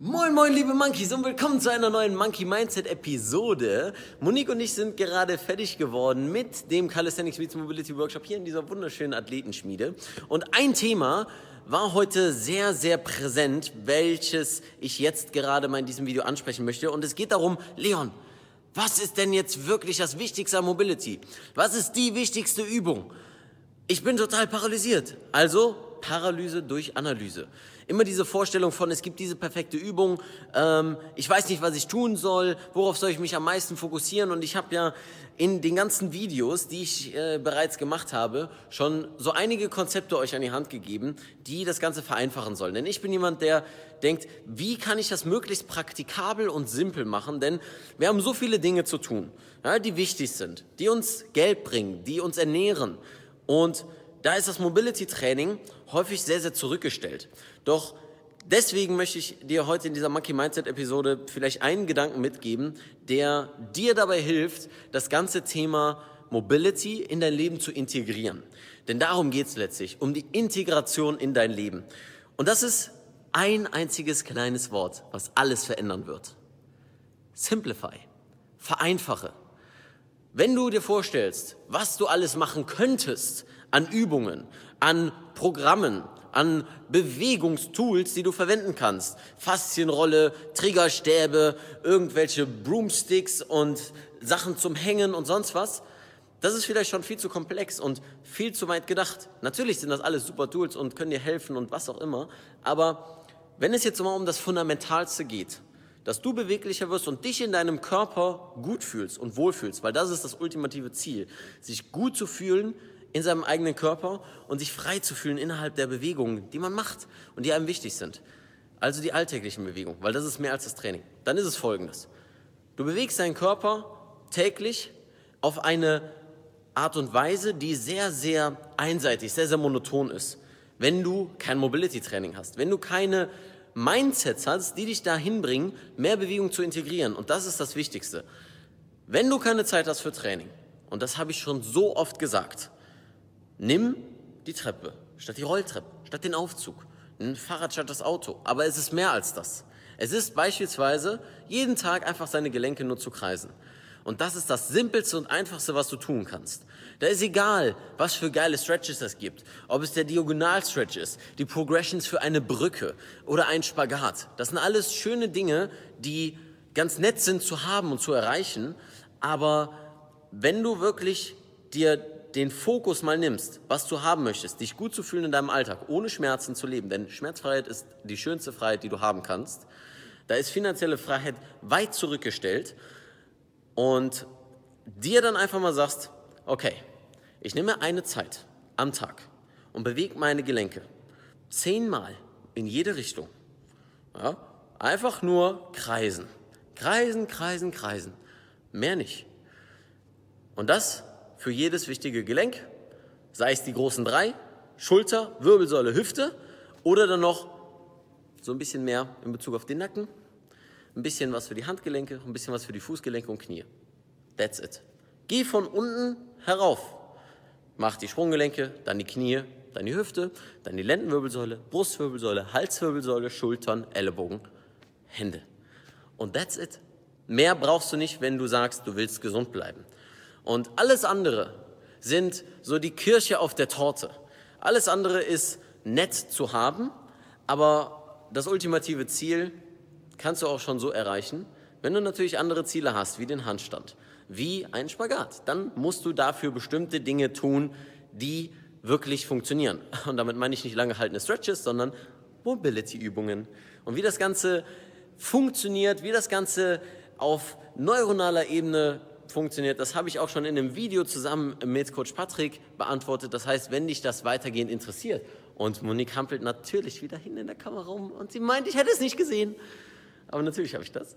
Moin moin liebe Monkeys und willkommen zu einer neuen Monkey Mindset Episode. Monique und ich sind gerade fertig geworden mit dem Calisthenics Meets Mobility Workshop hier in dieser wunderschönen Athletenschmiede. Und ein Thema war heute sehr, sehr präsent, welches ich jetzt gerade mal in diesem Video ansprechen möchte. Und es geht darum, Leon, was ist denn jetzt wirklich das Wichtigste an Mobility? Was ist die wichtigste Übung? Ich bin total paralysiert. Also Paralyse durch Analyse. Immer diese Vorstellung von, es gibt diese perfekte Übung, ähm, ich weiß nicht, was ich tun soll, worauf soll ich mich am meisten fokussieren und ich habe ja in den ganzen Videos, die ich äh, bereits gemacht habe, schon so einige Konzepte euch an die Hand gegeben, die das Ganze vereinfachen sollen. Denn ich bin jemand, der denkt, wie kann ich das möglichst praktikabel und simpel machen? Denn wir haben so viele Dinge zu tun, ja, die wichtig sind, die uns Geld bringen, die uns ernähren und da ist das Mobility Training häufig sehr, sehr zurückgestellt. Doch deswegen möchte ich dir heute in dieser Monkey Mindset Episode vielleicht einen Gedanken mitgeben, der dir dabei hilft, das ganze Thema Mobility in dein Leben zu integrieren. Denn darum geht es letztlich, um die Integration in dein Leben. Und das ist ein einziges kleines Wort, was alles verändern wird. Simplify. Vereinfache. Wenn du dir vorstellst, was du alles machen könntest an Übungen, an Programmen, an Bewegungstools, die du verwenden kannst. Faszienrolle, Triggerstäbe, irgendwelche Broomsticks und Sachen zum Hängen und sonst was. Das ist vielleicht schon viel zu komplex und viel zu weit gedacht. Natürlich sind das alles super Tools und können dir helfen und was auch immer. Aber wenn es jetzt mal um das Fundamentalste geht, dass du beweglicher wirst und dich in deinem Körper gut fühlst und wohlfühlst, weil das ist das ultimative Ziel, sich gut zu fühlen in seinem eigenen Körper und sich frei zu fühlen innerhalb der Bewegungen, die man macht und die einem wichtig sind. Also die alltäglichen Bewegungen, weil das ist mehr als das Training. Dann ist es folgendes. Du bewegst deinen Körper täglich auf eine Art und Weise, die sehr, sehr einseitig, sehr, sehr monoton ist. Wenn du kein Mobility-Training hast, wenn du keine Mindsets hast, die dich dahin bringen, mehr Bewegung zu integrieren. Und das ist das Wichtigste. Wenn du keine Zeit hast für Training, und das habe ich schon so oft gesagt, Nimm die Treppe statt die Rolltreppe, statt den Aufzug. Ein Fahrrad statt das Auto. Aber es ist mehr als das. Es ist beispielsweise jeden Tag einfach seine Gelenke nur zu kreisen. Und das ist das Simpelste und Einfachste, was du tun kannst. Da ist egal, was für geile Stretches es gibt. Ob es der Diagonal-Stretch ist, die Progressions für eine Brücke oder ein Spagat. Das sind alles schöne Dinge, die ganz nett sind zu haben und zu erreichen. Aber wenn du wirklich dir den Fokus mal nimmst, was du haben möchtest, dich gut zu fühlen in deinem Alltag, ohne Schmerzen zu leben, denn Schmerzfreiheit ist die schönste Freiheit, die du haben kannst, da ist finanzielle Freiheit weit zurückgestellt und dir dann einfach mal sagst, okay, ich nehme eine Zeit am Tag und bewege meine Gelenke zehnmal in jede Richtung. Ja? Einfach nur kreisen. Kreisen, kreisen, kreisen. Mehr nicht. Und das für jedes wichtige Gelenk, sei es die großen drei, Schulter, Wirbelsäule, Hüfte oder dann noch so ein bisschen mehr in Bezug auf den Nacken, ein bisschen was für die Handgelenke, ein bisschen was für die Fußgelenke und Knie. That's it. Geh von unten herauf. Mach die Sprunggelenke, dann die Knie, dann die Hüfte, dann die Lendenwirbelsäule, Brustwirbelsäule, Halswirbelsäule, Schultern, Ellenbogen, Hände. Und that's it. Mehr brauchst du nicht, wenn du sagst, du willst gesund bleiben. Und alles andere sind so die Kirche auf der Torte. Alles andere ist nett zu haben, aber das ultimative Ziel kannst du auch schon so erreichen, wenn du natürlich andere Ziele hast, wie den Handstand, wie ein Spagat. Dann musst du dafür bestimmte Dinge tun, die wirklich funktionieren. Und damit meine ich nicht lange haltende Stretches, sondern Mobility-Übungen. Und wie das Ganze funktioniert, wie das Ganze auf neuronaler Ebene funktioniert, das habe ich auch schon in einem Video zusammen mit Coach Patrick beantwortet. Das heißt, wenn dich das weitergehend interessiert. Und Monique hampelt natürlich wieder hin in der Kamera rum und sie meint, ich hätte es nicht gesehen. Aber natürlich habe ich das.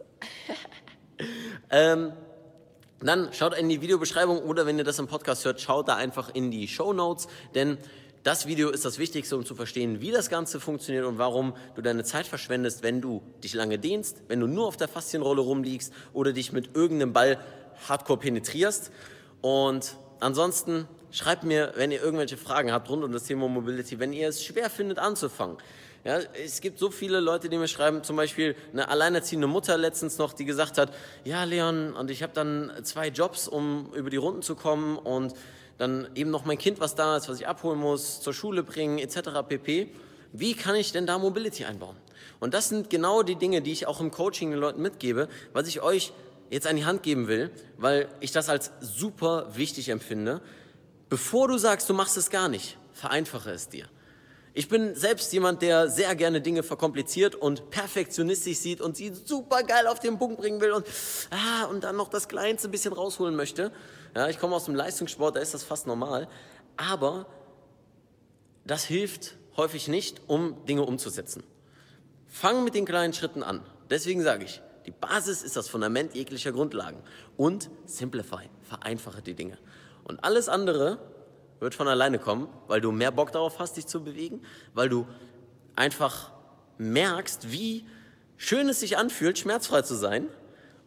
ähm, dann schaut in die Videobeschreibung oder wenn ihr das im Podcast hört, schaut da einfach in die Show Notes, denn Das Video ist das Wichtigste, um zu verstehen, wie das Ganze funktioniert und warum du deine Zeit verschwendest, wenn du dich lange dehnst, wenn du nur auf der Faszienrolle rumliegst oder dich mit irgendeinem Ball hardcore penetrierst. Und ansonsten schreibt mir, wenn ihr irgendwelche Fragen habt rund um das Thema Mobility, wenn ihr es schwer findet anzufangen. Ja, es gibt so viele Leute, die mir schreiben, zum Beispiel eine alleinerziehende Mutter letztens noch, die gesagt hat, ja Leon, und ich habe dann zwei Jobs, um über die Runden zu kommen und dann eben noch mein Kind, was da ist, was ich abholen muss, zur Schule bringen, etc. pp. Wie kann ich denn da Mobility einbauen? Und das sind genau die Dinge, die ich auch im Coaching den Leuten mitgebe, was ich euch jetzt an die Hand geben will, weil ich das als super wichtig empfinde. Bevor du sagst, du machst es gar nicht, vereinfache es dir. Ich bin selbst jemand, der sehr gerne Dinge verkompliziert und perfektionistisch sieht und sie super geil auf den Punkt bringen will und, ah, und dann noch das Kleinste ein bisschen rausholen möchte. Ja, ich komme aus dem Leistungssport, da ist das fast normal. Aber das hilft häufig nicht, um Dinge umzusetzen. Fang mit den kleinen Schritten an. Deswegen sage ich, die Basis ist das Fundament jeglicher Grundlagen. Und simplify, vereinfache die Dinge. Und alles andere wird von alleine kommen, weil du mehr Bock darauf hast, dich zu bewegen, weil du einfach merkst, wie schön es sich anfühlt, schmerzfrei zu sein.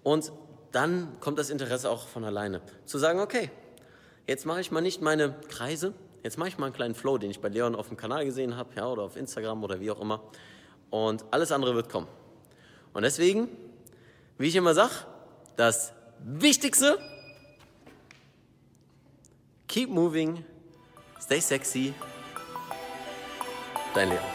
Und dann kommt das Interesse auch von alleine. Zu sagen, okay, jetzt mache ich mal nicht meine Kreise, jetzt mache ich mal einen kleinen Flow, den ich bei Leon auf dem Kanal gesehen habe, ja, oder auf Instagram oder wie auch immer. Und alles andere wird kommen. Und deswegen, wie ich immer sage, das Wichtigste, keep moving, Stay sexy. Dein Leon.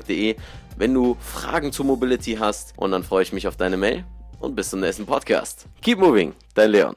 info.leonvictor.de, wenn du Fragen zu Mobility hast. Und dann freue ich mich auf deine Mail und bis zum nächsten Podcast. Keep moving, dein Leon.